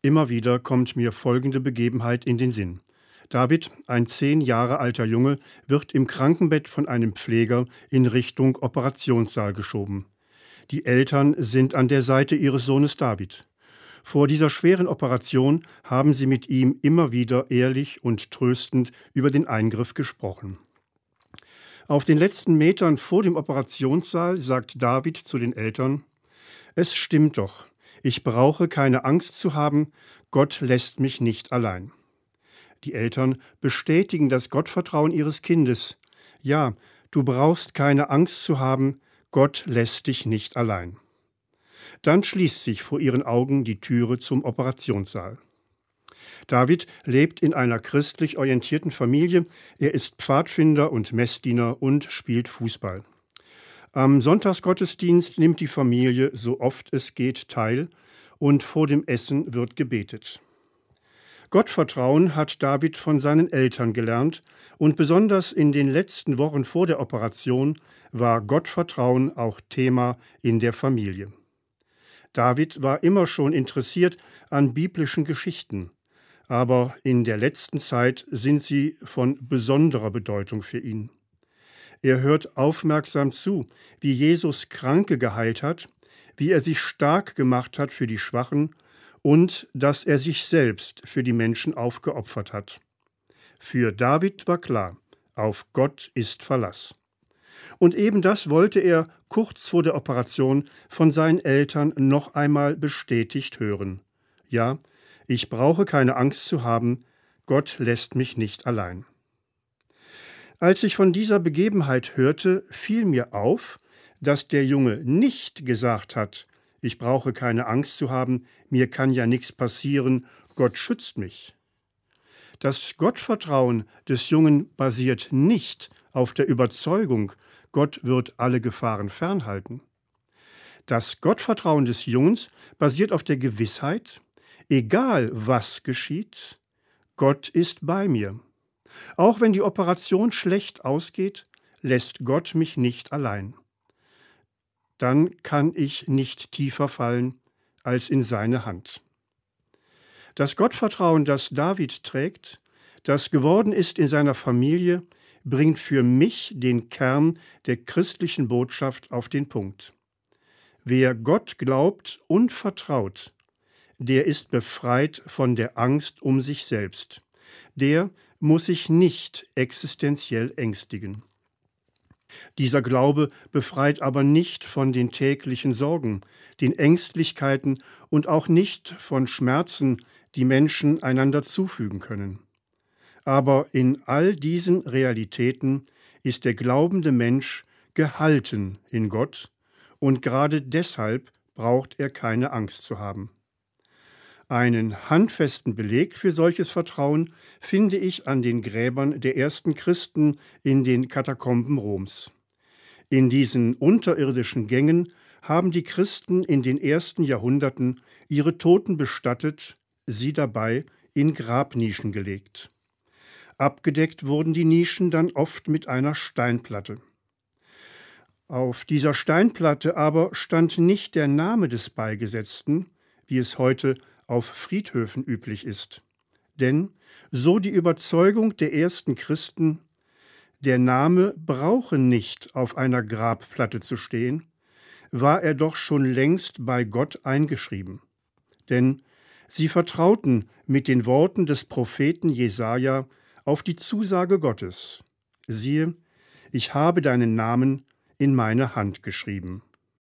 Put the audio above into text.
Immer wieder kommt mir folgende Begebenheit in den Sinn. David, ein zehn Jahre alter Junge, wird im Krankenbett von einem Pfleger in Richtung Operationssaal geschoben. Die Eltern sind an der Seite ihres Sohnes David. Vor dieser schweren Operation haben sie mit ihm immer wieder ehrlich und tröstend über den Eingriff gesprochen. Auf den letzten Metern vor dem Operationssaal sagt David zu den Eltern, es stimmt doch, ich brauche keine Angst zu haben, Gott lässt mich nicht allein. Die Eltern bestätigen das Gottvertrauen ihres Kindes. Ja, du brauchst keine Angst zu haben, Gott lässt dich nicht allein. Dann schließt sich vor ihren Augen die Türe zum Operationssaal. David lebt in einer christlich orientierten Familie. Er ist Pfadfinder und Messdiener und spielt Fußball. Am Sonntagsgottesdienst nimmt die Familie so oft es geht teil und vor dem Essen wird gebetet. Gottvertrauen hat David von seinen Eltern gelernt und besonders in den letzten Wochen vor der Operation war Gottvertrauen auch Thema in der Familie. David war immer schon interessiert an biblischen Geschichten, aber in der letzten Zeit sind sie von besonderer Bedeutung für ihn. Er hört aufmerksam zu, wie Jesus Kranke geheilt hat, wie er sich stark gemacht hat für die Schwachen und dass er sich selbst für die Menschen aufgeopfert hat. Für David war klar, auf Gott ist Verlass. Und eben das wollte er kurz vor der Operation von seinen Eltern noch einmal bestätigt hören. Ja, ich brauche keine Angst zu haben, Gott lässt mich nicht allein. Als ich von dieser Begebenheit hörte, fiel mir auf, dass der Junge nicht gesagt hat, ich brauche keine Angst zu haben, mir kann ja nichts passieren, Gott schützt mich. Das Gottvertrauen des Jungen basiert nicht auf der Überzeugung, Gott wird alle Gefahren fernhalten. Das Gottvertrauen des Jungs basiert auf der Gewissheit, egal was geschieht, Gott ist bei mir. Auch wenn die Operation schlecht ausgeht, lässt Gott mich nicht allein. Dann kann ich nicht tiefer fallen als in seine Hand. Das Gottvertrauen, das David trägt, das geworden ist in seiner Familie, bringt für mich den Kern der christlichen Botschaft auf den Punkt. Wer Gott glaubt und vertraut, der ist befreit von der Angst um sich selbst. Der muss sich nicht existenziell ängstigen. Dieser Glaube befreit aber nicht von den täglichen Sorgen, den Ängstlichkeiten und auch nicht von Schmerzen, die Menschen einander zufügen können. Aber in all diesen Realitäten ist der glaubende Mensch gehalten in Gott, und gerade deshalb braucht er keine Angst zu haben. Einen handfesten Beleg für solches Vertrauen finde ich an den Gräbern der ersten Christen in den Katakomben Roms. In diesen unterirdischen Gängen haben die Christen in den ersten Jahrhunderten ihre Toten bestattet, sie dabei in Grabnischen gelegt. Abgedeckt wurden die Nischen dann oft mit einer Steinplatte. Auf dieser Steinplatte aber stand nicht der Name des Beigesetzten, wie es heute auf Friedhöfen üblich ist. Denn, so die Überzeugung der ersten Christen, der Name brauche nicht auf einer Grabplatte zu stehen, war er doch schon längst bei Gott eingeschrieben. Denn sie vertrauten mit den Worten des Propheten Jesaja auf die Zusage Gottes. Siehe, ich habe deinen Namen in meine Hand geschrieben.